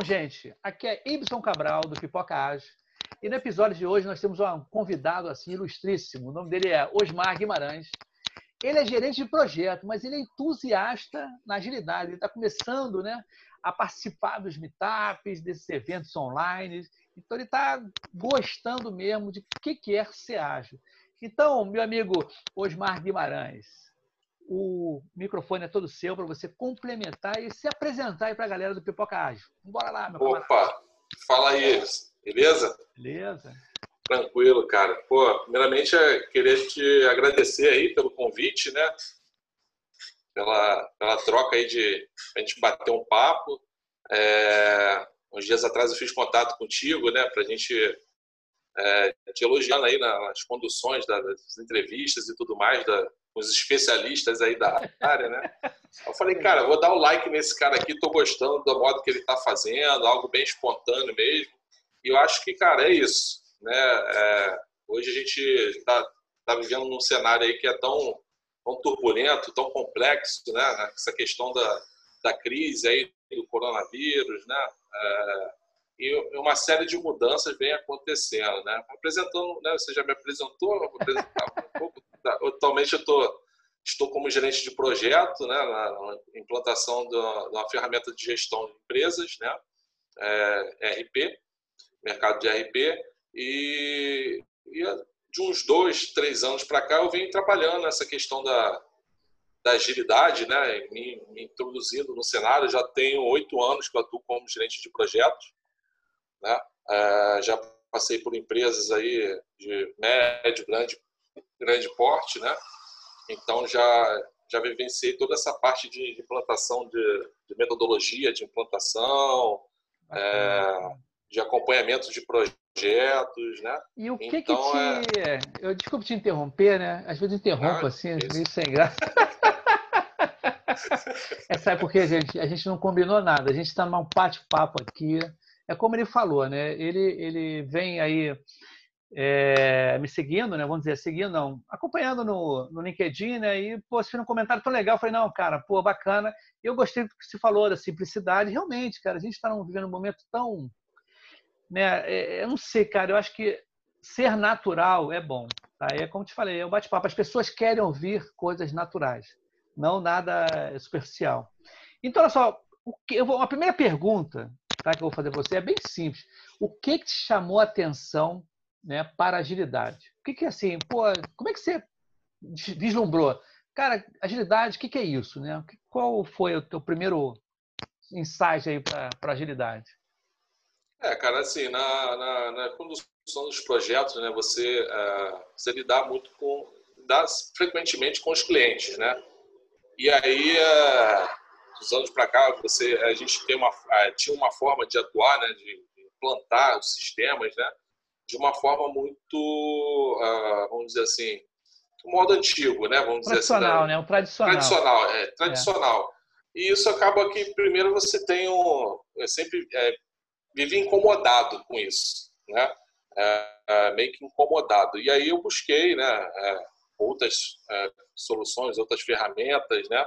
Então, gente, aqui é Ibson Cabral, do Pipoca Ágil. E no episódio de hoje nós temos um convidado assim ilustríssimo. O nome dele é Osmar Guimarães. Ele é gerente de projeto, mas ele é entusiasta na agilidade. Ele está começando né, a participar dos meetups, desses eventos online. Então, ele está gostando mesmo de o que é ser ágil. Então, meu amigo Osmar Guimarães, o microfone é todo seu para você complementar e se apresentar aí para a galera do Pipoca Ágil. Bora lá, meu Opa, camarada. fala aí, beleza? Beleza. Tranquilo, cara. Pô, primeiramente, queria te agradecer aí pelo convite, né? Pela, pela troca aí de a gente bater um papo. É, uns dias atrás eu fiz contato contigo, né? Para a gente é, te elogiando aí nas conduções das entrevistas e tudo mais, da, os especialistas aí da área, né? Eu falei, cara, vou dar o um like nesse cara aqui, tô gostando do modo que ele tá fazendo, algo bem espontâneo mesmo. E eu acho que, cara, é isso, né? É, hoje a gente está tá vivendo num cenário aí que é tão, tão turbulento, tão complexo, né? Essa questão da, da crise aí do coronavírus, né? É, e uma série de mudanças vem acontecendo, né? Apresentando, né? Você já me apresentou, vou apresentar um pouco. Atualmente eu tô, estou como gerente de projeto, né? Na implantação de uma ferramenta de gestão de empresas, né? É, RP, mercado de RP e, e de uns dois, três anos para cá eu venho trabalhando nessa questão da, da agilidade, né? Me, me introduzindo no cenário. Já tenho oito anos que eu atuo como gerente de projetos né? É, já passei por empresas aí de médio, grande, grande porte, né? Então já já vivenciei toda essa parte de implantação de, de metodologia de implantação, é, de acompanhamento de projetos, né? E o que então, que te... É... Eu desculpe te interromper, né? Às vezes interrompo ah, assim, vezes sem graça. é, sabe por quê, gente? A gente não combinou nada. A gente está num bate-papo aqui é como ele falou, né? Ele, ele vem aí é, me seguindo, né? Vamos dizer, seguindo, não, acompanhando no, no LinkedIn, né? E, pô, você fez um comentário tão legal. Eu falei, não, cara, pô, bacana. Eu gostei do que você falou da simplicidade. Realmente, cara, a gente está vivendo um momento tão. Né? É, eu não sei, cara, eu acho que ser natural é bom. Tá? É como te falei, é um bate-papo. As pessoas querem ouvir coisas naturais, não nada superficial. Então, olha só, o que, eu vou, uma primeira pergunta tá, que eu vou fazer você é bem simples. O que, que te chamou a atenção né, para agilidade? O que, que assim, pô, como é que você vislumbrou? Cara, agilidade, o que, que é isso? Né? Qual foi o teu primeiro insight aí para agilidade? É, cara, assim, na, na, na, condução dos projetos, né, você, uh, você lidar muito com, lidar frequentemente com os clientes, né? E aí, uh, dos anos para cá, você, a gente tem uma, tinha uma forma de atuar, né, de implantar os sistemas, né, de uma forma muito, uh, vamos dizer assim, do modo antigo, né, vamos dizer assim. Tradicional, né, o tradicional. Tradicional, é, tradicional. É. E isso acaba que, primeiro, você tem um... Eu sempre é, vivi incomodado com isso, né, é, é, meio que incomodado. E aí eu busquei, né, é, outras é, soluções, outras ferramentas, né,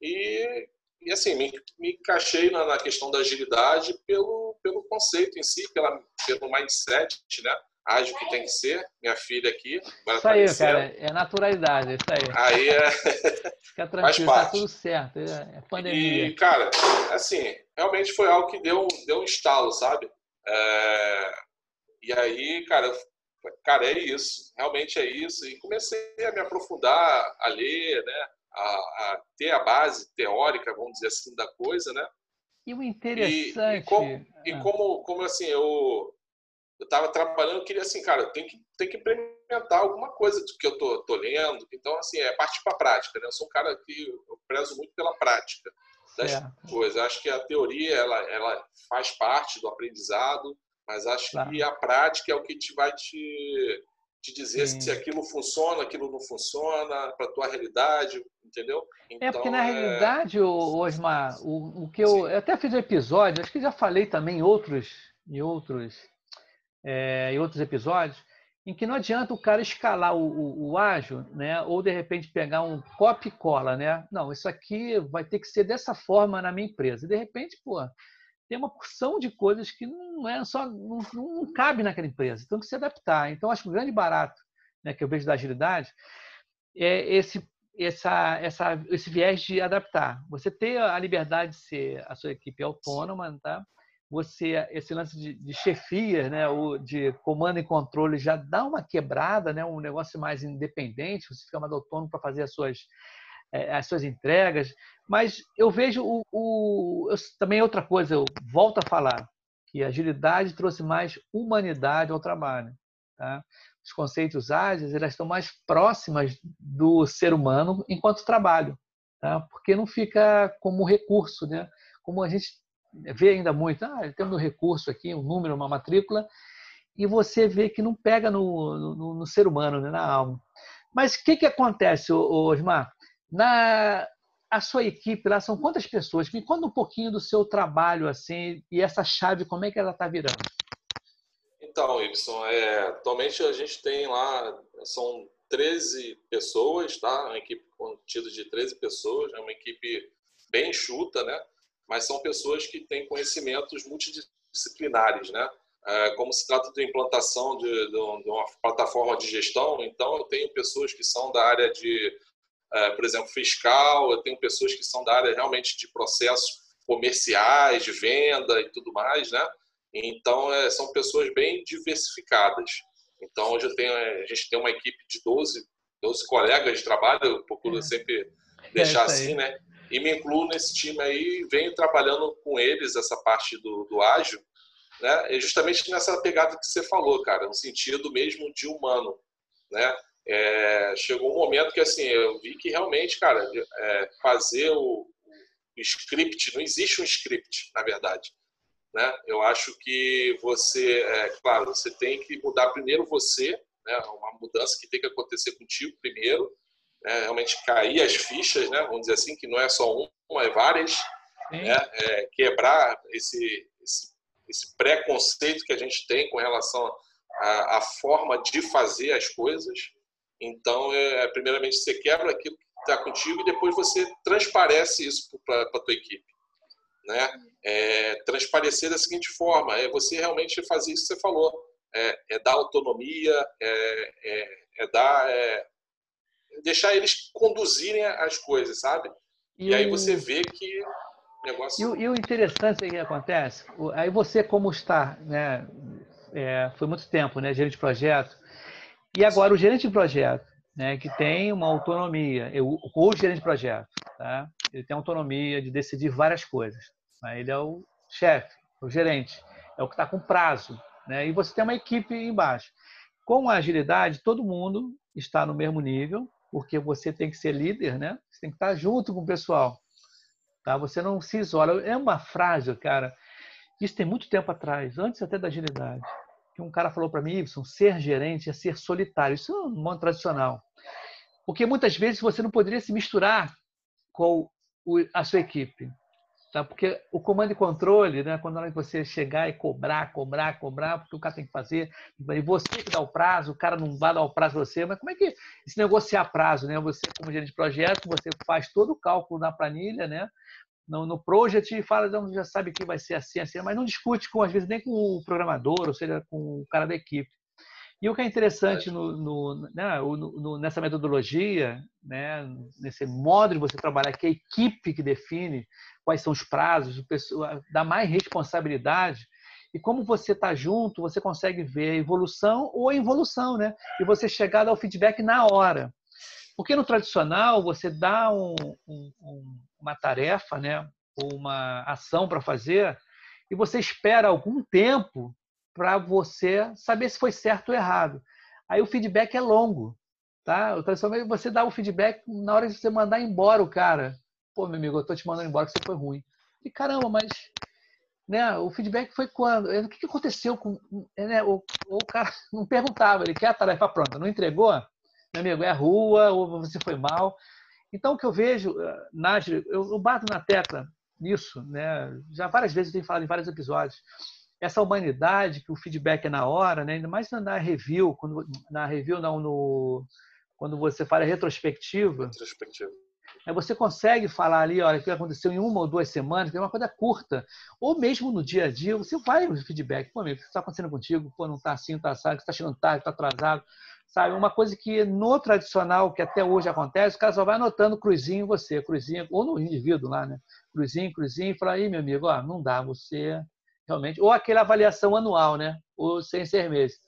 e e assim, me, me encaixei na, na, questão da agilidade pelo, pelo conceito em si, pela, pelo mindset, né? Ágil que tem que ser, minha filha aqui. Isso aí, cara, é naturalidade, isso aí. Aí é. Fica tranquilo, tá tudo certo, é, é pandemia. E, cara, assim, realmente foi algo que deu, deu um estalo, sabe? É... E aí, cara, cara, é isso, realmente é isso. E comecei a me aprofundar, a ler, né? A, a, ter a base teórica, vamos dizer assim, da coisa, né? E o interessante... E, e, como, ah. e como, como, assim, eu eu estava trabalhando, eu queria assim, cara, tem que, tem que implementar alguma coisa do que eu tô, tô lendo. Então, assim, é partir para a prática, né? Eu sou um cara que eu prezo muito pela prática das certo. coisas. Acho que a teoria, ela, ela faz parte do aprendizado, mas acho claro. que a prática é o que te vai te te dizer Sim. se aquilo funciona, aquilo não funciona para a tua realidade, entendeu? Então, é porque na é... realidade, Osmar, o, o que eu, eu, até fiz um episódio, acho que já falei também em outros, em outros, é, em outros episódios, em que não adianta o cara escalar o, o, o ágil, né? Ou de repente pegar um copy e cola, né? Não, isso aqui vai ter que ser dessa forma na minha empresa. E de repente, pô, tem uma porção de coisas que não é só não, não cabe naquela empresa, então tem que se adaptar. Então acho que o grande barato, né, que eu vejo da agilidade é esse essa, essa, esse viés de adaptar. Você ter a liberdade de ser a sua equipe autônoma, tá? Você esse lance de, de chefia, né, o de comando e controle já dá uma quebrada, né, um negócio mais independente. Você fica mais autônomo para fazer as suas é, as suas entregas. Mas eu vejo o, o eu, também é outra coisa. Eu volto a falar que a agilidade trouxe mais humanidade ao trabalho. Tá? Os conceitos ágeis elas estão mais próximas do ser humano enquanto trabalho, tá? porque não fica como recurso, né? como a gente vê ainda muito. Ah, temos um recurso aqui, um número, uma matrícula, e você vê que não pega no, no, no ser humano, né? na alma. Mas o que, que acontece, Osmar? Na a sua equipe lá são quantas pessoas? Me conta um pouquinho do seu trabalho assim e essa chave como é que ela está virando. Então, Ibson, é, atualmente a gente tem lá são 13 pessoas, tá? Uma equipe contida de 13 pessoas, é uma equipe bem enxuta, né? Mas são pessoas que têm conhecimentos multidisciplinares, né? É, como se trata de implantação de, de, uma plataforma de gestão, então eu tenho pessoas que são da área de por exemplo, fiscal, eu tenho pessoas que são da área realmente de processos comerciais, de venda e tudo mais, né? Então, é, são pessoas bem diversificadas. Então, hoje eu tenho, é, a gente tem uma equipe de 12, 12 colegas de trabalho, eu procuro é. sempre deixar é assim, né? E me incluo nesse time aí, venho trabalhando com eles essa parte do, do ágil, né? É justamente nessa pegada que você falou, cara, no sentido mesmo de humano, né? É, chegou um momento que assim eu vi que realmente, cara, é, fazer o, o, script não existe um script, na verdade. Né? Eu acho que você, é, claro, você tem que mudar primeiro você, né? Uma mudança que tem que acontecer contigo primeiro, né? realmente cair as fichas, né? Vamos dizer assim, que não é só uma, é várias, né? É, quebrar esse, esse, esse preconceito que a gente tem com relação à, à forma de fazer as coisas, então, é, primeiramente, você quebra aquilo que está contigo e depois você transparece isso para a tua equipe. Né? É, transparecer da seguinte forma, é você realmente fazer isso que você falou, é, é dar autonomia, é, é, é dar, é, deixar eles conduzirem as coisas, sabe? E, e aí você vê que o negócio... E o, e o interessante que acontece, aí você como está, né, é, foi muito tempo, né, gerente de projeto, e agora o gerente de projeto, né, que tem uma autonomia, ou o gerente de projeto, tá? ele tem autonomia de decidir várias coisas. Né? Ele é o chefe, o gerente, é o que está com prazo. Né? E você tem uma equipe embaixo. Com a agilidade, todo mundo está no mesmo nível, porque você tem que ser líder, né? Você tem que estar junto com o pessoal. Tá? Você não se isola. É uma frase, cara. Isso tem muito tempo atrás, antes até da agilidade que um cara falou para mim, Ibson, ser gerente é ser solitário. Isso é um modo tradicional. Porque muitas vezes você não poderia se misturar com a sua equipe. Tá? Porque o comando e controle, né, quando você chegar e cobrar, cobrar, cobrar, porque o cara tem que fazer, e você que dá o prazo, o cara não vai dar o prazo a você, mas como é que se negociar prazo? Né? Você, como gerente de projeto, você faz todo o cálculo na planilha, né? No, no project e fala, não, já sabe que vai ser assim, assim, mas não discute com, às vezes, nem com o programador, ou seja, com o cara da equipe. E o que é interessante no, no, né, no, nessa metodologia, né, nesse modo de você trabalhar, que é a equipe que define quais são os prazos, dá mais responsabilidade, e como você está junto, você consegue ver a evolução ou a involução, né? E você chegar ao feedback na hora. Porque no tradicional, você dá um, um, uma tarefa, né, ou uma ação para fazer, e você espera algum tempo para você saber se foi certo ou errado. Aí o feedback é longo, tá? O tradicional é você dá o feedback na hora de você mandar embora o cara. Pô, meu amigo, eu tô te mandando embora que você foi ruim. E caramba, mas né, o feedback foi quando? O que aconteceu com. Né, o, o cara não perguntava, ele quer a tarefa pronta, não entregou? Meu amigo, é a rua, ou você foi mal. Então, o que eu vejo, eh, Nájio, eu bato na tecla nisso, né? já várias vezes eu tenho falado em vários episódios, essa humanidade, que o feedback é na hora, né? ainda mais na review, quando, na review não, no, quando você fala retrospectiva, retrospectiva, Você consegue falar ali, olha, o que aconteceu em uma ou duas semanas, é uma coisa curta. Ou mesmo no dia a dia, você vai no feedback. Pô, amigo, o que está acontecendo contigo? Pô, não está assim, está assado, está chegando tarde, está atrasado. Sabe? Uma coisa que no tradicional, que até hoje acontece, o cara só vai anotando cruzinho você, cruzinho, ou no indivíduo lá, né? Cruzinho, cruzinho, e fala, aí, meu amigo, ó, não dá, você realmente. Ou aquela avaliação anual, né? Ou sem seis meses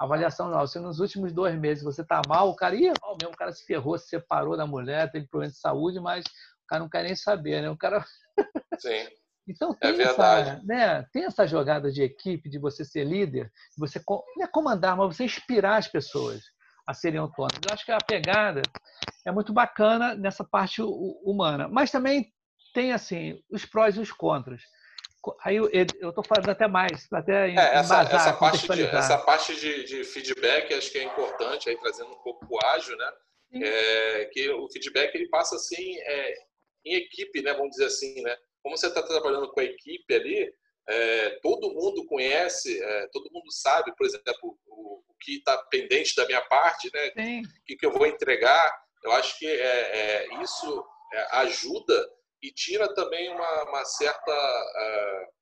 avaliação não. Se nos últimos dois meses você está mal, o cara ia mal mesmo, o cara se ferrou, se separou da mulher, teve problema de saúde, mas o cara não quer nem saber, né? O cara. Sim. Então é tem, é essa, né, tem essa jogada de equipe, de você ser líder, de você não é comandar, mas você inspirar as pessoas a serem autônomas. Eu acho que a pegada é muito bacana nessa parte humana. Mas também tem assim os prós e os contras. Aí eu estou falando até mais, até é, essa, essa parte, de, essa parte de, de, feedback acho que é importante, aí trazendo um pouco o ágil, né? É, que o feedback ele passa assim é, em equipe, né? Vamos dizer assim, né? Como você está trabalhando com a equipe ali, é, todo mundo conhece, é, todo mundo sabe, por exemplo, o, o que está pendente da minha parte, né? Sim. O que, que eu vou entregar. Eu acho que é, é isso ajuda e tira também uma, uma certa, uh,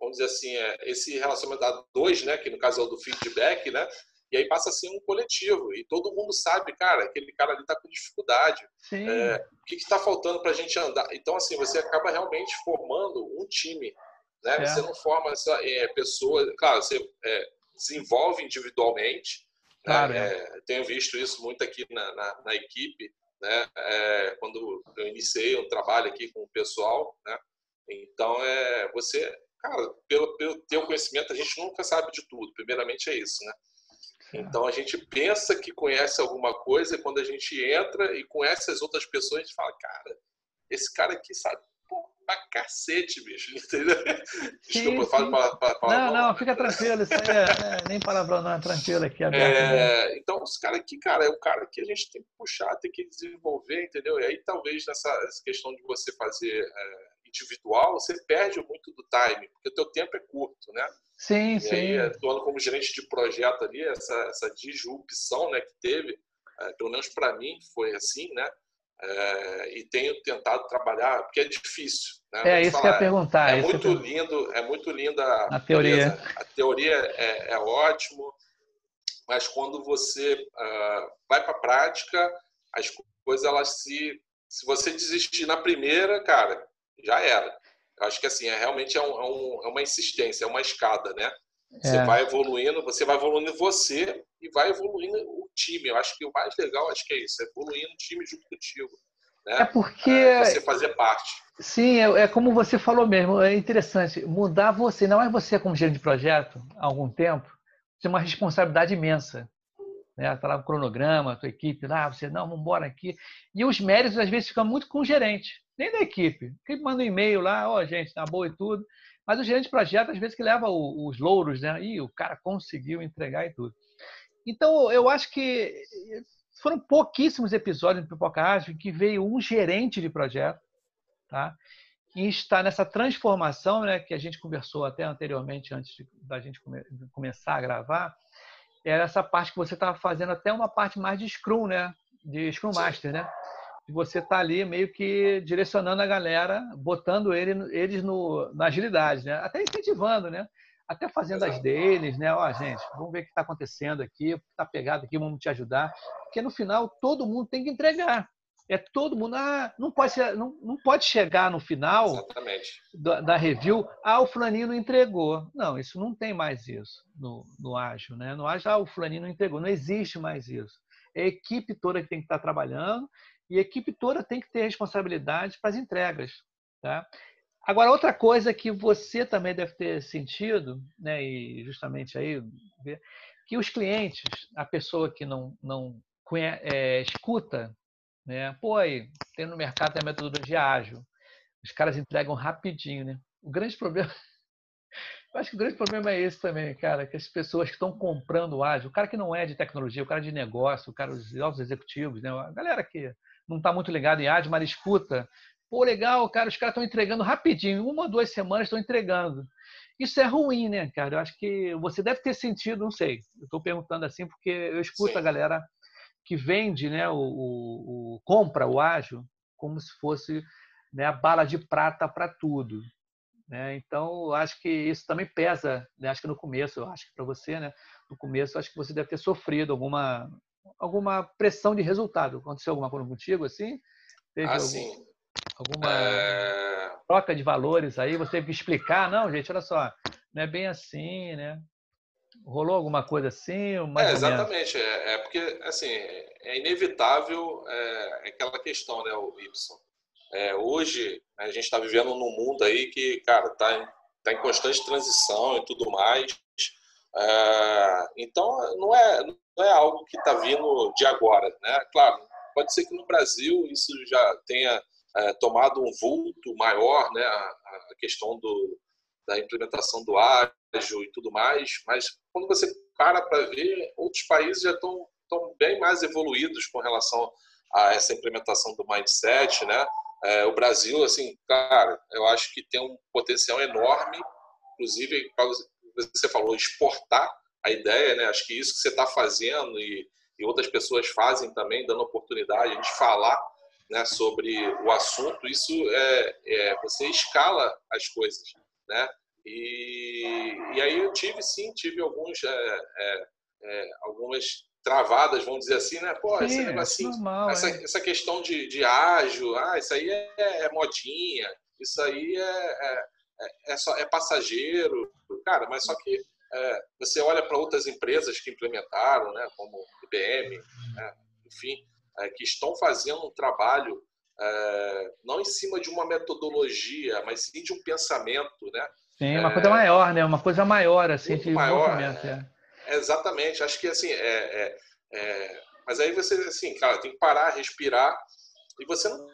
vamos dizer assim, esse relacionamento a dois, né, que no caso é o do feedback, né, e aí passa a ser um coletivo e todo mundo sabe, cara, aquele cara ali está com dificuldade, é, o que está faltando para a gente andar. Então, assim, você acaba realmente formando um time, né? É. Você não forma essa é, pessoa, claro, você é, desenvolve individualmente. Né, claro, né? tenho visto isso muito aqui na, na, na equipe né? É, quando eu iniciei um trabalho aqui com o pessoal, né? Então é você, cara, pelo, pelo teu conhecimento a gente nunca sabe de tudo. Primeiramente é isso, né? Então a gente pensa que conhece alguma coisa e quando a gente entra e conhece as outras pessoas, a gente fala, cara, esse cara aqui sabe pra cacete, bicho, entendeu? Desculpa, eu falo para Não, não, fica tranquilo, isso aí é, é nem palavrão, não, é tranquilo aqui. Aberto, é, né? Então, esse cara aqui, cara, é o cara que a gente tem que puxar, tem que desenvolver, entendeu? E aí, talvez, nessa questão de você fazer é, individual, você perde muito do time, porque o teu tempo é curto, né? Sim, e sim. aí, atuando como gerente de projeto ali, essa, essa disrupção né, que teve, é, pelo menos para mim foi assim, né? É, e tenho tentado trabalhar, porque é difícil. Né? É isso falar, que eu ia perguntar. É, muito lindo, é muito linda a teoria. A teoria é, é ótimo, mas quando você uh, vai para a prática, as coisas elas se, se você desistir na primeira, cara, já era. Acho que assim é realmente é, um, é, um, é uma insistência, é uma escada, né? Você é. vai evoluindo, você vai evoluindo você e vai evoluindo o time. Eu acho que o mais legal acho que é isso, é evoluindo o time junto contigo. Né? É porque é você fazer parte. Sim, é, é, como você falou mesmo. É interessante mudar você. Não é você como gerente de projeto há algum tempo. Tem uma responsabilidade imensa. Né? Tá lá o cronograma, a tua equipe lá, você não, vamos embora aqui. E os méritos às vezes ficam muito com o gerente, nem da equipe. Ele manda um e-mail lá, ó, oh, gente, tá boa e tudo. Mas o gerente de projeto, às vezes, que leva os louros, né? E o cara conseguiu entregar e tudo. Então, eu acho que foram pouquíssimos episódios de Pipoca Ágil que veio um gerente de projeto, tá? E está nessa transformação, né, que a gente conversou até anteriormente, antes de, da gente come, começar a gravar, era essa parte que você estava fazendo até uma parte mais de Scrum, né? De Scrum Master, né? E você está ali meio que direcionando a galera, botando ele, eles no, na agilidade, né? Até incentivando, né? Até fazendo as deles, né? Ó, gente, vamos ver o que está acontecendo aqui, o que está pegado aqui, vamos te ajudar. Porque no final todo mundo tem que entregar. É todo mundo. Ah, não pode, ser, não, não pode chegar no final da, da, review, ah, o fulaninho não entregou. Não, isso não tem mais isso no, no ágil, né? No ágil, ah, o fulaninho não entregou. Não existe mais isso. É a equipe toda que tem que estar trabalhando e a equipe toda tem que ter responsabilidade para as entregas. Tá? Agora, outra coisa que você também deve ter sentido, né, e justamente aí, que os clientes, a pessoa que não, não conhece, é, escuta, né, pô, aí, tem no mercado a metodologia ágil, os caras entregam rapidinho, né? O grande problema, eu acho que o grande problema é esse também, cara, que as pessoas que estão comprando ágil, o cara que não é de tecnologia, o cara de negócio, o cara dos altos executivos, né, a galera que não está muito ligado em ágil, mas escuta Pô, legal, cara, os caras estão entregando rapidinho, uma ou duas semanas estão entregando. Isso é ruim, né, cara? Eu acho que você deve ter sentido, não sei. Eu estou perguntando assim porque eu escuto Sim. a galera que vende, né, o, o, o, compra o ágil, como se fosse né, a bala de prata para tudo. Né? Então, acho que isso também pesa, né? acho que no começo, eu acho que para você, né? no começo, acho que você deve ter sofrido alguma, alguma pressão de resultado. Aconteceu alguma coisa contigo assim? Teve ah, algum, sim. Alguma é... troca de valores aí? Você teve que explicar? Não, gente, olha só, não é bem assim, né? Rolou alguma coisa assim? é, exatamente. É, é, porque, assim, é inevitável é, aquela questão, né, o Y. É, hoje, a gente está vivendo num mundo aí que, cara, está tá em constante transição e tudo mais. É, então, não é, não é algo que está vindo de agora, né? Claro, pode ser que no Brasil isso já tenha é, tomado um vulto maior, né? A, a questão do, da implementação do ágil e tudo mais, mas quando você para para ver, outros países já estão, estão bem mais evoluídos com relação a essa implementação do mindset, né? É, o Brasil, assim, cara, eu acho que tem um potencial enorme, inclusive, você falou, exportar a ideia, né? Acho que isso que você está fazendo e, e outras pessoas fazem também, dando oportunidade gente falar né, sobre o assunto, isso é, é você escala as coisas né? E, e aí eu tive sim, tive alguns, é, é, é, algumas travadas, vamos dizer assim, né? Pô, esse negocinho, normal, essa, é. essa questão de, de ágil, ah, isso aí é, é modinha, isso aí é, é, é, só, é passageiro, cara, mas só que você olha para outras empresas que implementaram, né, como IBM, né, enfim, que estão fazendo um trabalho é, não em cima de uma metodologia, mas sim de um pensamento, né? Sim, uma é, coisa maior, né? Uma coisa maior, assim, de maior, é, é. Exatamente. Acho que assim, é, é, mas aí você, assim, cara, tem que parar, respirar e você não,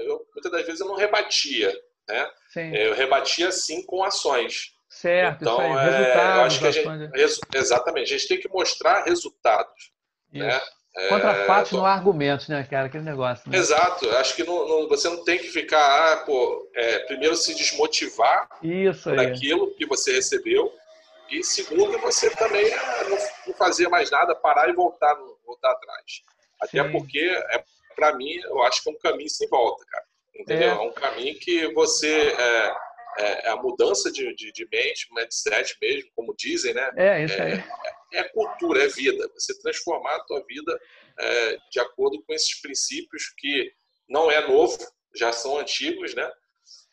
eu, muitas das vezes eu não rebatia, né? Sim. Eu rebatia sim com ações. Certo, então, isso aí, resultados, eu acho que a gente, exatamente, a gente tem que mostrar resultados, né? isso. né? Contra é, fatos, não há argumentos, né, cara? Aquele negócio. Né? Exato. Acho que não, não, você não tem que ficar, ah, pô, é, primeiro se desmotivar Isso por aquilo que você recebeu. E segundo, você também ah, não, não fazer mais nada, parar e voltar, voltar atrás. Até Sim. porque, é, para mim, eu acho que é um caminho sem volta, cara. Entendeu? É, é um caminho que você. É, é, é a mudança de, de, de mente, mindset mesmo, como dizem, né? É, isso aí. É, é cultura, é vida. Você transformar a tua vida é, de acordo com esses princípios que não é novo, já são antigos, né?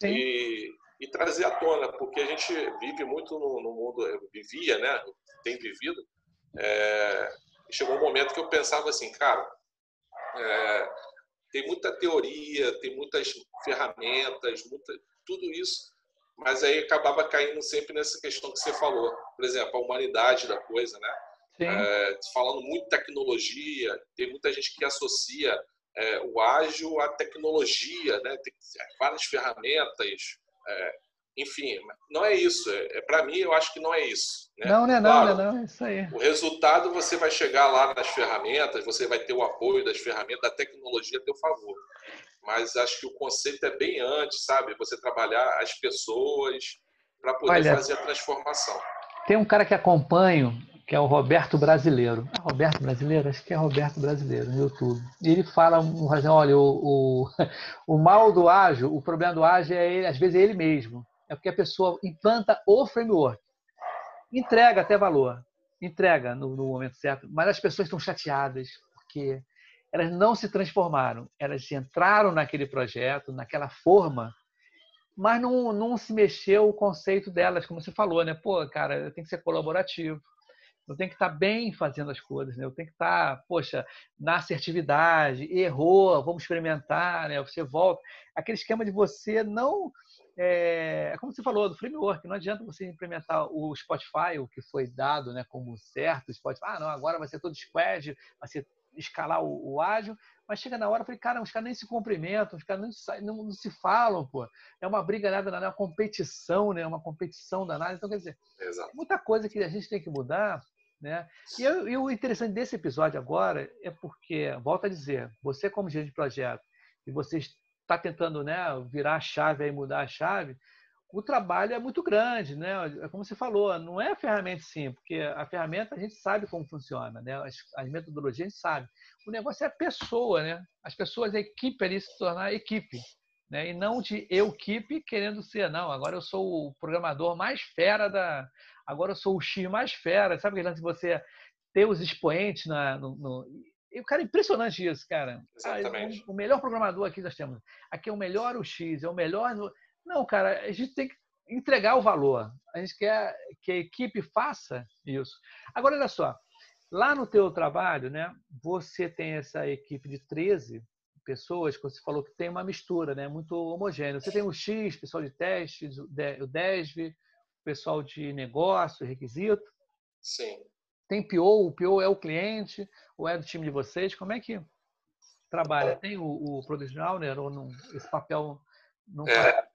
E, e, trazer à tona, porque a gente vive muito no, no mundo, vivia, né? Tem vivido. É, chegou um momento que eu pensava assim, cara, é, tem muita teoria, tem muitas ferramentas, muita, tudo isso mas aí acabava caindo sempre nessa questão que você falou. Por exemplo, a humanidade da coisa, né? É, falando muito tecnologia, tem muita gente que associa é, o ágil à tecnologia, né? Tem várias ferramentas, é, enfim, não é isso. É, é para mim, eu acho que não é isso. Né? Não, não é claro, não, não, é isso aí. O resultado você vai chegar lá nas ferramentas, você vai ter o apoio das ferramentas, da tecnologia a teu favor mas acho que o conceito é bem antes, sabe? Você trabalhar as pessoas para poder Olha, fazer a transformação. Tem um cara que acompanho, que é o Roberto Brasileiro. É Roberto Brasileiro? Acho que é Roberto Brasileiro, no YouTube. E ele fala, olha, o, o, o mal do ágil, o problema do ágil, é ele, às vezes, é ele mesmo. É porque a pessoa implanta o framework. Entrega até valor. Entrega no, no momento certo. Mas as pessoas estão chateadas, porque elas não se transformaram, elas entraram naquele projeto, naquela forma, mas não, não se mexeu o conceito delas, como você falou, né? Pô, cara, eu tenho que ser colaborativo, eu tenho que estar bem fazendo as coisas, né? Eu tenho que estar, poxa, na assertividade, errou, vamos experimentar, né? Você volta. Aquele esquema de você não é, como você falou, do framework, não adianta você implementar o Spotify, o que foi dado né, como certo, o Spotify, ah, não, agora vai ser todo squad, vai ser escalar o, o ágil, mas chega na hora, eu falei, cara, os caras nem se cumprimentam, os caras não, não, não, se falam, pô. É uma briga nada, é uma competição, né? Uma competição danada. Então, quer dizer, Exato. muita coisa que a gente tem que mudar, né? E, eu, e o interessante desse episódio agora é porque, volta a dizer, você como gerente de projeto, e você está tentando né, virar a chave e mudar a chave, o trabalho é muito grande, né? É como você falou, não é a ferramenta sim, porque a ferramenta a gente sabe como funciona, né? As, as metodologias a gente sabe. O negócio é a pessoa, né? As pessoas, a equipe ali se tornar equipe, né? E não de eu equipe querendo ser, não. Agora eu sou o programador mais fera da, agora eu sou o X mais fera. Sabe aquele lance você ter os expoentes na, no, no... E, cara, impressionante isso, cara. Exatamente. Ah, o, o melhor programador aqui nós temos. Aqui é o melhor o X, é o melhor. No... Não, cara, a gente tem que entregar o valor. A gente quer que a equipe faça isso. Agora, olha só. Lá no teu trabalho, né, você tem essa equipe de 13 pessoas, que você falou que tem uma mistura, né, muito homogênea. Você tem o X, pessoal de teste, o DESV, o pessoal de negócio, requisito. Sim. Tem PO, o PO é o cliente, ou é do time de vocês? Como é que trabalha? Tem o, o Product Owner ou não, esse papel não é.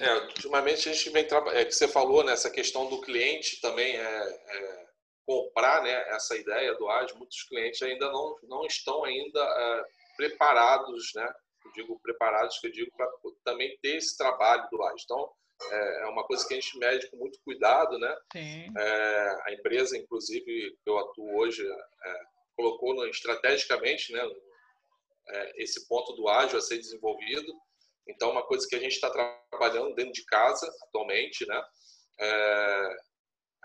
É, ultimamente a gente vem trabalhando, é que você falou nessa né, questão do cliente também é, é, comprar, né, essa ideia do ágil. Muitos clientes ainda não não estão ainda é, preparados, né? Eu digo preparados, que eu digo para também ter esse trabalho do ágil. Então é, é uma coisa que a gente mede com muito cuidado, né? É, a empresa, inclusive, que eu atuo hoje, é, colocou no, estrategicamente, né? esse ponto do ágil a ser desenvolvido então, uma coisa que a gente está trabalhando dentro de casa atualmente, né? É,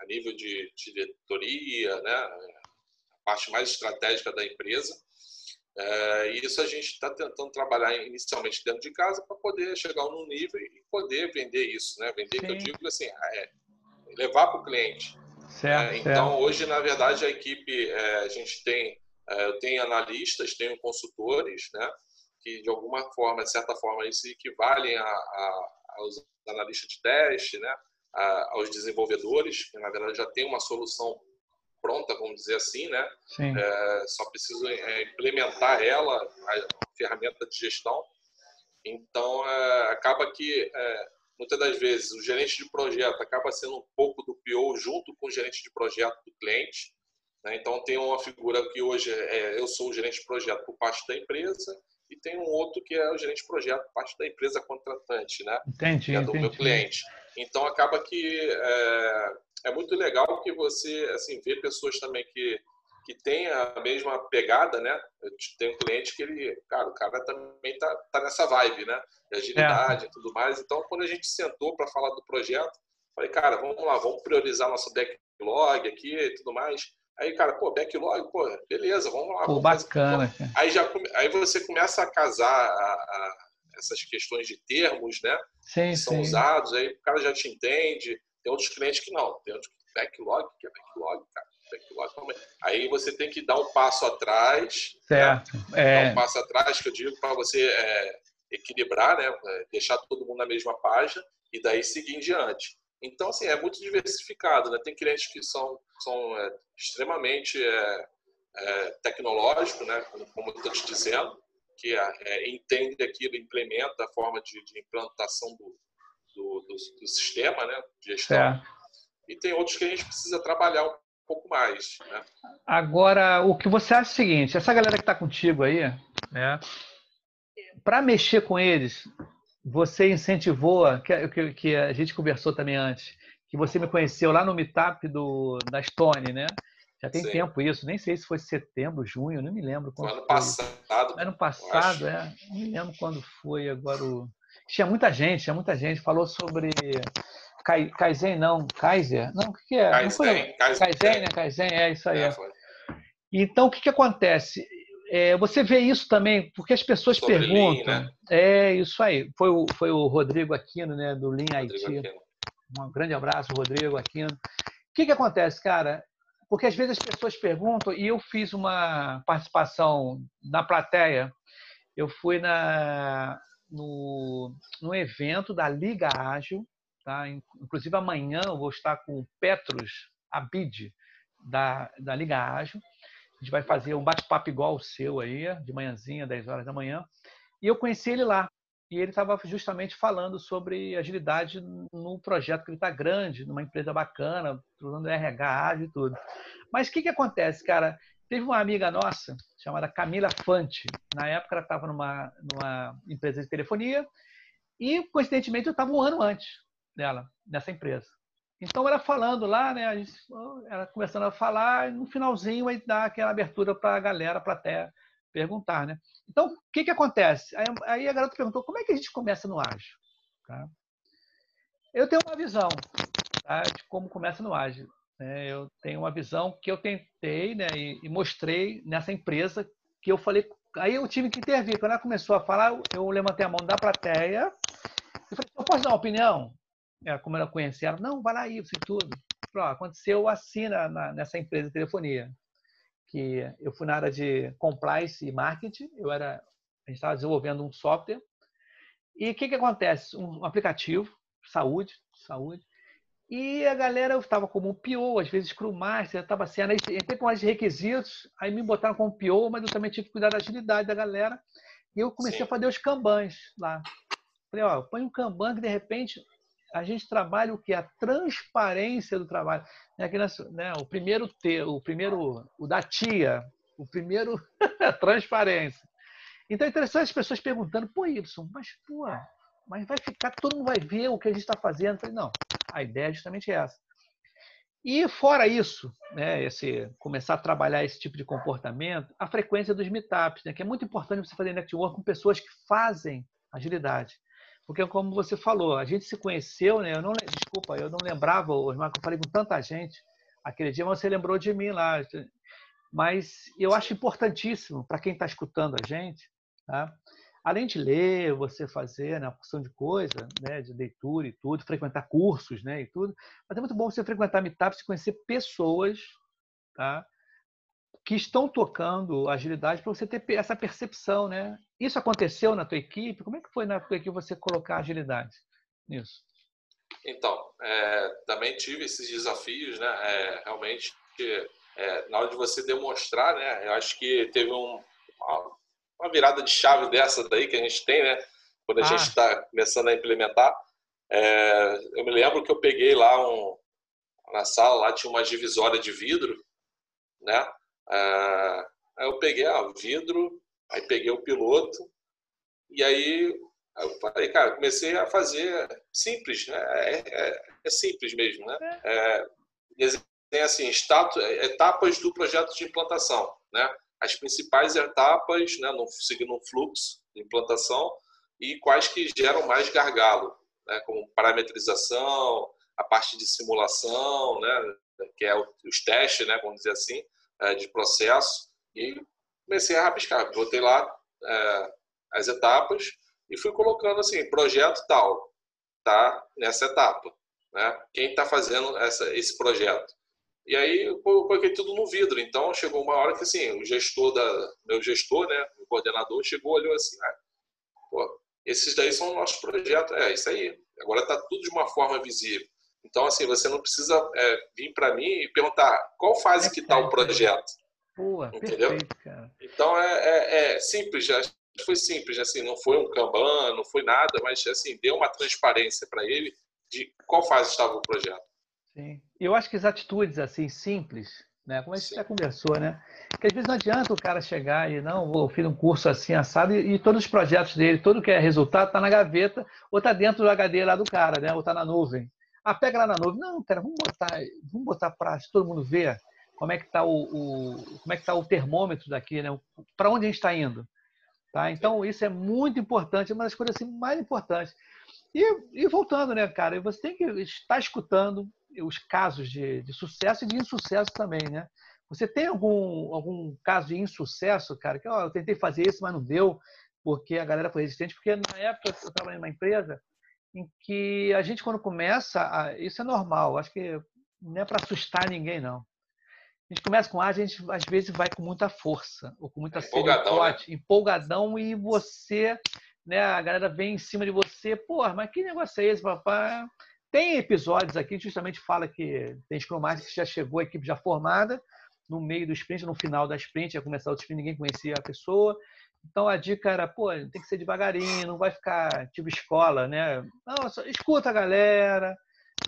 a nível de diretoria, né? A parte mais estratégica da empresa. É, e isso a gente está tentando trabalhar inicialmente dentro de casa para poder chegar num nível e poder vender isso, né? Vender, Sim. que eu digo assim, é, levar para o cliente. Certo, é, então, certo. hoje, na verdade, a equipe, é, a gente tem, é, eu tenho analistas, tenho consultores, né? que de alguma forma, de certa forma, eles se equivalem a, a, aos analistas de teste, né? A, aos desenvolvedores, que na verdade já tem uma solução pronta, vamos dizer assim, né? É, só preciso é, implementar ela, a ferramenta de gestão. Então, é, acaba que é, muitas das vezes o gerente de projeto acaba sendo um pouco do PO junto com o gerente de projeto do cliente. Né? Então, tem uma figura que hoje é, eu sou o gerente de projeto por parte da empresa e tem um outro que é o gerente de projeto, parte da empresa contratante, né? Entendi, que é do entendi. meu cliente. Então acaba que é, é, muito legal que você assim vê pessoas também que que tem a mesma pegada, né? Eu tenho um cliente que ele, cara, o cara também tá, tá nessa vibe, né? De agilidade é. e tudo mais. Então, quando a gente sentou para falar do projeto, falei, cara, vamos lá, vamos priorizar nosso backlog aqui e tudo mais. Aí, cara, pô, backlog, pô, beleza, vamos lá. Pô, vamos bacana. Fazer... Aí, já, aí você começa a casar a, a, essas questões de termos, né? Sim, que são sim. usados, aí o cara já te entende. Tem outros clientes que não. Tem outros backlog, que é backlog, cara. Backlog, aí você tem que dar um passo atrás. Né? Certo. É... Dar um passo atrás, que eu digo, para você é, equilibrar, né? Deixar todo mundo na mesma página e daí seguir em diante. Então, assim, é muito diversificado, né? Tem clientes que são, são é, extremamente é, é, tecnológicos, né? Como, eu estou te dizendo, que é, é, entende aquilo, implementa a forma de, de implantação do, do, do, do, sistema, né? De gestão. E tem outros que a gente precisa trabalhar um pouco mais, né? Agora, o que você acha é o seguinte, essa galera que está contigo aí, né? Para mexer com eles, você incentivou, que, que, que, a gente conversou também antes, que você me conheceu lá no meetup do, da Stone, né? Já tem Sim. tempo isso, nem sei se foi setembro, junho, não me lembro quando ano foi. passado. Ano passado, é. Não me lembro quando foi agora o... Tinha muita gente, tinha muita gente, falou sobre Kaizen, não, Kaiser. Não, o que, que é? Kaizen, Kaizen, Kaizen, né? Kaizen, é isso aí. É, então, o que, que acontece? É, você vê isso também, porque as pessoas Sobre perguntam. Lean, né? É isso aí. Foi o, foi o Rodrigo Aquino, né, do Lean Haiti. Um grande abraço, Rodrigo Aquino. O que, que acontece, cara? Porque às vezes as pessoas perguntam, e eu fiz uma participação na plateia. Eu fui na, no, no evento da Liga Ágil, tá? inclusive amanhã eu vou estar com o Petros Abid, da, da Liga Ágil. A gente vai fazer um bate-papo igual o seu aí, de manhãzinha, 10 horas da manhã. E eu conheci ele lá. E ele estava justamente falando sobre agilidade no projeto que ele está grande, numa empresa bacana, usando RH ágil e tudo. Mas o que, que acontece, cara? Teve uma amiga nossa, chamada Camila Fante. Na época, ela estava numa, numa empresa de telefonia. E, coincidentemente, eu estava um ano antes. dela, nessa empresa. Então, ela falando lá, né, a gente, ela começando a falar, no finalzinho aí dá aquela abertura para a galera, para até perguntar, né? Então, o que que acontece? Aí, aí, a garota perguntou, como é que a gente começa no ágil? Tá? Eu tenho uma visão tá, de como começa no ágil. Né? Eu tenho uma visão que eu tentei né, e, e mostrei nessa empresa que eu falei. Aí eu tive que intervir. Quando ela começou a falar, eu levantei a mão da plateia e falei: eu posso dar uma opinião? É, como ela conhecia ela, não, vai lá isso e tudo. Falei, aconteceu assim na, na, nessa empresa de telefonia, que eu fui na área de compliance e marketing, eu era, a gente estava desenvolvendo um software, e o que, que acontece? Um aplicativo, saúde, saúde, e a galera eu estava como um PO, às vezes Scrum Master, estava assim, entrei com mais requisitos, aí me botaram como PO, mas eu também tive que cuidar da agilidade da galera. E eu comecei Sim. a fazer os kanbans lá. Falei, ó, põe um kanban que de repente a gente trabalha o que? A transparência do trabalho. Né, né, o primeiro T, o primeiro, o da tia, o primeiro transparência. Então é interessante as pessoas perguntando, pô, Ibson, mas pô, mas vai ficar, todo mundo vai ver o que a gente está fazendo. Falei, não, a ideia é justamente essa. E fora isso, né, esse, começar a trabalhar esse tipo de comportamento, a frequência dos meetups, né, que é muito importante você fazer network com pessoas que fazem agilidade. Porque, como você falou, a gente se conheceu, né? Eu não, desculpa, eu não lembrava, Osmar, que eu falei com tanta gente aquele dia, você lembrou de mim lá. Mas eu acho importantíssimo para quem está escutando a gente, tá? Além de ler, você fazer né, uma porção de coisa, né, de leitura e tudo, frequentar cursos né, e tudo, mas é muito bom você frequentar meetups e conhecer pessoas tá, que estão tocando agilidade para você ter essa percepção. Né? Isso aconteceu na tua equipe? Como é que foi na tua equipe você colocar agilidade nisso? Então, é, também tive esses desafios, né? É, realmente, é, na hora de você demonstrar, né? Eu acho que teve um, uma virada de chave dessa daí que a gente tem, né? Quando a ah. gente está começando a implementar. É, eu me lembro que eu peguei lá um, na sala, lá tinha uma divisória de vidro, né? É, aí eu peguei o vidro, aí peguei o piloto, e aí eu falei, cara, comecei a fazer simples, né? É, é, é simples mesmo, né? É, tem assim, status, etapas do projeto de implantação, né? As principais etapas, né, no, seguindo um fluxo de implantação, e quais que geram mais gargalo, né, como parametrização, a parte de simulação, né, que é os testes, né, vamos dizer assim, é, de processo, e comecei a rabiscar, botei lá é, as etapas e fui colocando assim, projeto tal, tá nessa etapa, né? Quem está fazendo essa, esse projeto? E aí eu coloquei tudo no vidro. Então chegou uma hora que assim, o gestor da meu gestor, né, o coordenador chegou olhou assim, ah, pô, esses daí são nossos projetos. É, isso aí. Agora está tudo de uma forma visível. Então assim, você não precisa é, vir para mim e perguntar qual fase que está o projeto. Boa, entendeu? Perfeito, cara. Então é, é, é simples, já foi simples, assim, não foi um Kanban, não foi nada, mas assim deu uma transparência para ele de qual fase estava o projeto. Sim. Eu acho que as atitudes assim simples, né? Como a gente já conversou, né? Que às vezes não adianta o cara chegar e não, vou fiz um curso assim assado e, e, todos os projetos dele, tudo que é resultado está na gaveta ou está dentro do HD lá do cara, né? Ou está na nuvem. Ah, pega lá na nuvem. Não, cara, vamos botar, vamos botar para todo mundo ver como é que está o, o, como é que tá o termômetro daqui, né? Para onde a gente está indo, tá? Então isso é muito importante, é uma das coisas assim, mais importantes. E, e voltando, né, cara, você tem que estar escutando, os casos de, de sucesso e de insucesso também, né? Você tem algum, algum caso de insucesso, cara, que eu tentei fazer isso, mas não deu, porque a galera foi resistente? Porque na época eu trabalhei numa empresa em que a gente, quando começa, a, isso é normal, acho que não é para assustar ninguém, não. A gente começa com A, a gente às vezes vai com muita força, ou com muita empolgadão, né? empolgadão, e você, né, a galera vem em cima de você, pô, mas que negócio é esse, papai? Tem episódios aqui que justamente fala que tem Scrum Master que já chegou, a equipe já formada, no meio do sprint, no final da sprint, ia começar o sprint, ninguém conhecia a pessoa. Então a dica era, pô, tem que ser devagarinho, não vai ficar tipo escola, né? Não, só escuta a galera,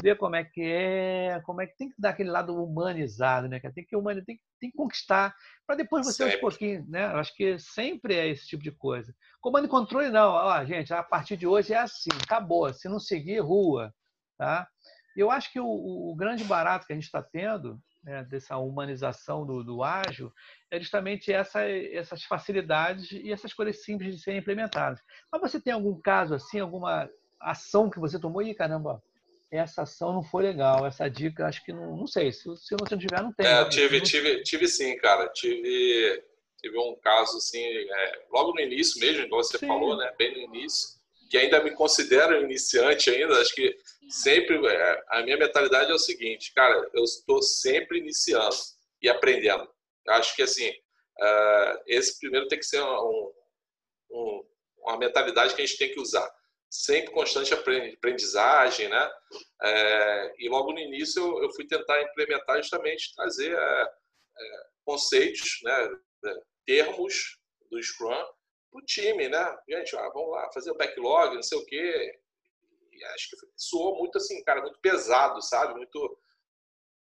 vê como é que é, como é que tem que dar aquele lado humanizado, né? Tem que humanizar, tem, tem que conquistar, para depois você sempre. aos pouquinhos, né? Eu acho que sempre é esse tipo de coisa. Comando e controle não, ó, gente, a partir de hoje é assim, acabou. Se não seguir, rua Tá? Eu acho que o, o grande barato que a gente está tendo né, dessa humanização do, do ágil é justamente essa, essas facilidades e essas coisas simples de serem implementadas. Mas você tem algum caso assim, alguma ação que você tomou e caramba, essa ação não foi legal, essa dica acho que não, não sei, se, se não tiver não tem. É, tive, tive, tive sim, cara, tive, tive um caso assim, é, logo no início mesmo, igual você sim. falou, né, bem no início, que ainda me considero iniciante ainda, acho que sempre é, a minha mentalidade é o seguinte, cara, eu estou sempre iniciando e aprendendo. Acho que assim, uh, esse primeiro tem que ser um, um, uma mentalidade que a gente tem que usar. Sempre constante aprendizagem, né? É, e logo no início eu, eu, fui tentar implementar justamente trazer é, é, conceitos, né? termos do Scrum para o time, né? Gente, ah, vamos lá, fazer o backlog, não sei o quê. Acho que soou muito assim, cara, muito pesado, sabe? Muito.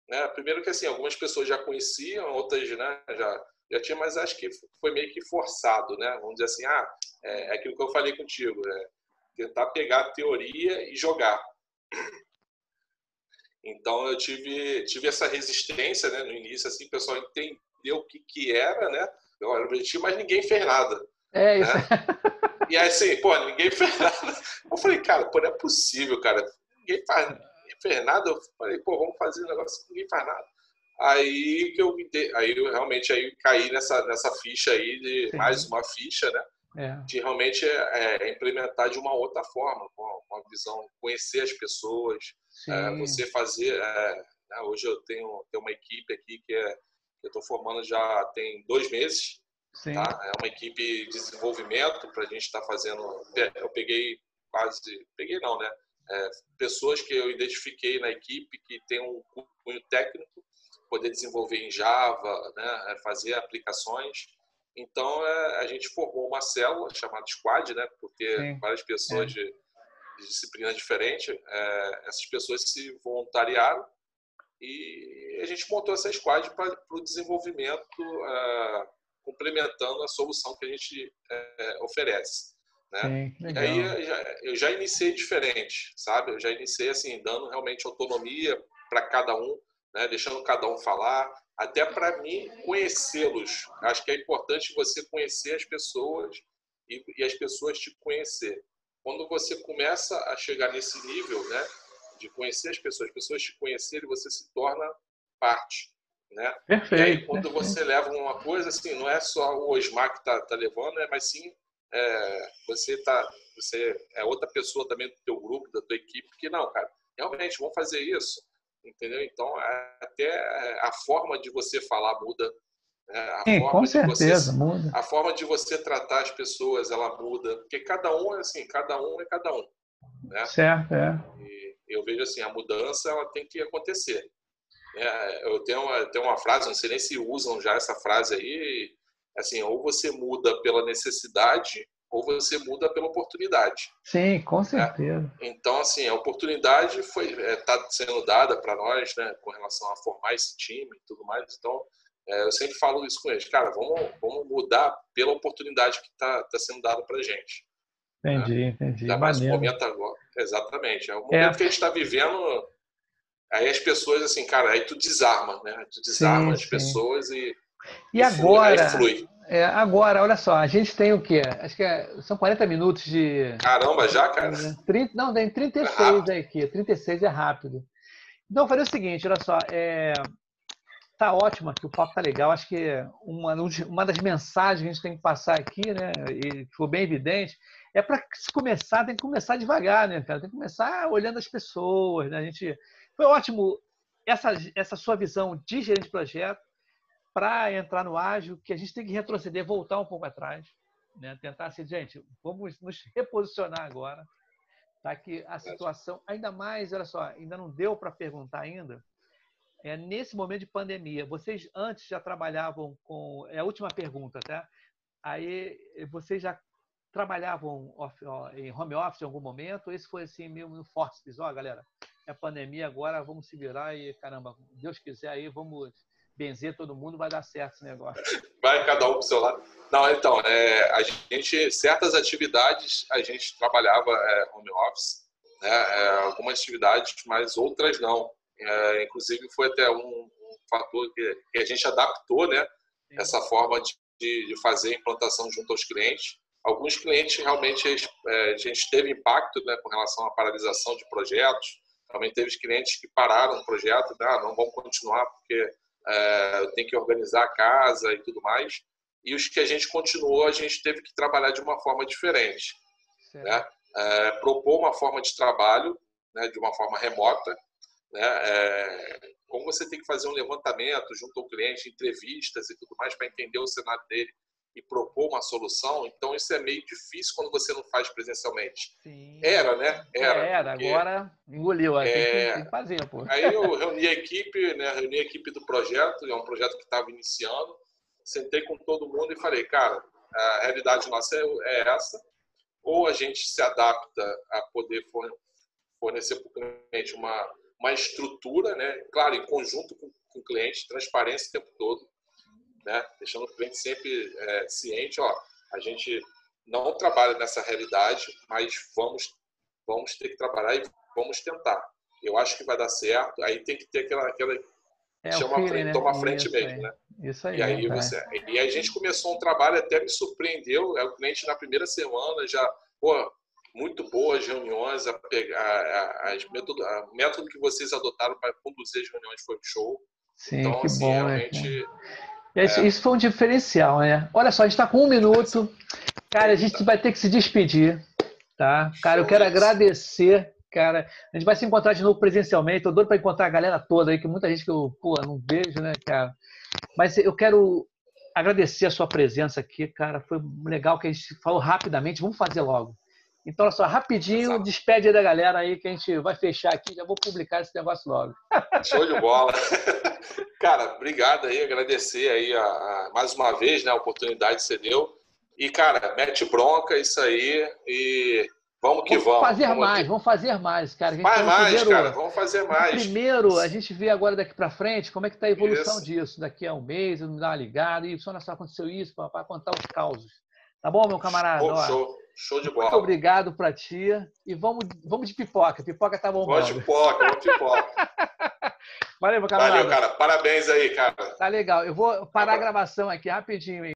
Né? Primeiro que assim, algumas pessoas já conheciam, outras né, já, já tinham, mas acho que foi meio que forçado, né? Vamos dizer assim, ah, é, é aquilo que eu falei contigo, é tentar pegar a teoria e jogar. Então eu tive, tive essa resistência né, no início, assim, o pessoal entendeu o que, que era, né? Eu era objetivo, mas ninguém fez nada. É isso. Né? E aí, assim, pô, ninguém fez nada. Eu falei, cara, pô, não é possível, cara. Ninguém faz, ninguém fez nada. Eu falei, pô, vamos fazer um negócio ninguém faz nada. Aí que eu, aí eu realmente aí caí nessa, nessa ficha aí de Sim. mais uma ficha, né? É. De realmente é, é, implementar de uma outra forma, com uma visão, conhecer as pessoas, é, você fazer. É, né, hoje eu tenho, tenho uma equipe aqui que, é, que eu estou formando já tem dois meses, Tá? É uma equipe de desenvolvimento para a gente estar tá fazendo. Eu peguei quase, peguei não, né? É, pessoas que eu identifiquei na equipe que tem um cunho técnico, poder desenvolver em Java, né? É, fazer aplicações. Então é, a gente formou uma célula chamada Squad, né? Por ter Sim. várias pessoas é. de, de disciplinas diferentes. É, essas pessoas se voluntariaram e a gente montou essa squad para o desenvolvimento complementando a solução que a gente é, oferece. Né? Sim, e aí eu já, eu já, iniciei diferente, sabe? Eu já iniciei assim, dando realmente autonomia para cada um, né? deixando cada um falar, até para mim conhecê-los. Acho que é importante você conhecer as pessoas e, e, as pessoas te conhecer. Quando você começa a chegar nesse nível, né, de conhecer as pessoas, as pessoas te conhecerem, você se torna parte. Né? Perfeito. E aí, quando perfeito. você leva uma coisa, assim, não é só o Osmar que está tá levando, é, mas sim é, você tá, você é outra pessoa também do teu grupo, da tua equipe, que não, cara, realmente vamos fazer isso, entendeu? Então, é, até a forma de você falar muda. Né? A sim, com certeza, você, muda. A forma de você tratar as pessoas, ela muda, porque cada um é assim, cada um é cada um. Né? Certo, é. E eu vejo assim, a mudança ela tem que acontecer. É, eu tenho uma, tenho uma frase, não sei nem se usam já essa frase aí, assim, ou você muda pela necessidade ou você muda pela oportunidade. Sim, com né? certeza. É? Então, assim, a oportunidade foi está é, sendo dada para nós, né, com relação a formar esse time e tudo mais. Então, é, eu sempre falo isso com eles, cara, vamos, vamos mudar pela oportunidade que está tá sendo dada para gente. Entendi, né? entendi. Ainda mais o momento agora. Exatamente. É o momento é. que a gente está vivendo Aí as pessoas, assim, cara, aí tu desarma, né? Tu desarma sim, as sim. pessoas e. E, agora. Flui, é, agora, olha só, a gente tem o quê? Acho que é, são 40 minutos de. Caramba, já, cara? 30, não, tem 36 é aqui. 36 é rápido. Então, eu falei o seguinte, olha só. É, tá ótimo aqui, o papo tá legal. Acho que uma, uma das mensagens que a gente tem que passar aqui, né? E ficou bem evidente, é para se começar, tem que começar devagar, né, cara? Tem que começar olhando as pessoas, né? A gente foi ótimo essa, essa sua visão de gerente de projeto para entrar no ágil, que a gente tem que retroceder, voltar um pouco atrás, né? tentar assim, gente, vamos nos reposicionar agora, tá? que a situação, ainda mais, olha só, ainda não deu para perguntar ainda, é, nesse momento de pandemia, vocês antes já trabalhavam com, é a última pergunta, tá? Aí vocês já trabalhavam off, ó, em home office em algum momento? Esse foi assim meio no force, ó, galera, é pandemia agora, vamos se virar e, caramba, Deus quiser aí, vamos benzer todo mundo, vai dar certo esse negócio. Vai cada um para o seu lado. Não, então, é, a gente, certas atividades a gente trabalhava é, home office, né? É, algumas atividades, mas outras não. É, inclusive foi até um, um fator que, que, a gente adaptou, né? Essa forma de, de, fazer a implantação junto aos clientes. Alguns clientes realmente é, a gente teve impacto né, com relação à paralisação de projetos. Também teve clientes que pararam o projeto, né? ah, não vão continuar porque é, eu tenho que organizar a casa e tudo mais. E os que a gente continuou, a gente teve que trabalhar de uma forma diferente. Né? É, propor uma forma de trabalho né, de uma forma remota. Né? É, como você tem que fazer um levantamento junto ao cliente, entrevistas e tudo mais para entender o cenário dele e propor uma solução, então isso é meio difícil quando você não faz presencialmente. Sim. Era, né? Era. Era, agora engoliu, é, tem, que, tem que fazer, pô. Aí eu reuni a equipe, né? Reuni a equipe do projeto, é um projeto que estava iniciando, sentei com todo mundo e falei, cara, a realidade nossa é, é essa, ou a gente se adapta a poder fornecer para o cliente uma, uma estrutura, né? claro, em conjunto com, com o cliente, transparência o tempo todo, né? deixando o cliente sempre é, ciente, ó, a gente não trabalha nessa realidade, mas vamos, vamos ter que trabalhar e vamos tentar. Eu acho que vai dar certo, aí tem que ter aquela, aquela é, chama feeling, frente, né? toma frente mesmo, aí. né? Isso aí. E aí tá. você, e aí a gente começou um trabalho até me surpreendeu, é o cliente na primeira semana já, pô, muito boas reuniões, a pegar a, a, método, a método que vocês adotaram para conduzir as reuniões foi show. Sim, então, que assim, bom, né, realmente, né? Isso, é... isso, foi um diferencial, né? Olha só, a gente está com um minuto. Cara, a gente vai ter que se despedir, tá? Cara, eu quero agradecer, cara. A gente vai se encontrar de novo presencialmente. Tô doido para encontrar a galera toda aí, que muita gente que eu, pô, não vejo, né, cara? Mas eu quero agradecer a sua presença aqui, cara. Foi legal que a gente falou rapidamente. Vamos fazer logo. Então, olha só, rapidinho, Exato. despede aí da galera aí que a gente vai fechar aqui. Já vou publicar esse negócio logo. Show de bola. Cara, obrigado aí, agradecer aí a, a, mais uma vez né, a oportunidade que você deu. E, cara, mete bronca, isso aí. E vamos que vamos. Vamos fazer vamos mais, vamos fazer mais, cara. Faz tá mais, primeiro, cara, vamos fazer mais. Primeiro, a gente vê agora daqui para frente como é que está a evolução isso. disso. Daqui a um mês, me dá uma ligada. E só aconteceu isso para contar os causos. Tá bom, meu camarada? Show, show. Show de bola. Muito obrigado para ti. E vamos, vamos de pipoca. Pipoca tá bom. Vamos de pipoca, vamos de pipoca. Valeu, meu camarada. Valeu, cara. Parabéns aí, cara. Tá legal. Eu vou parar a gravação aqui rapidinho. Hein?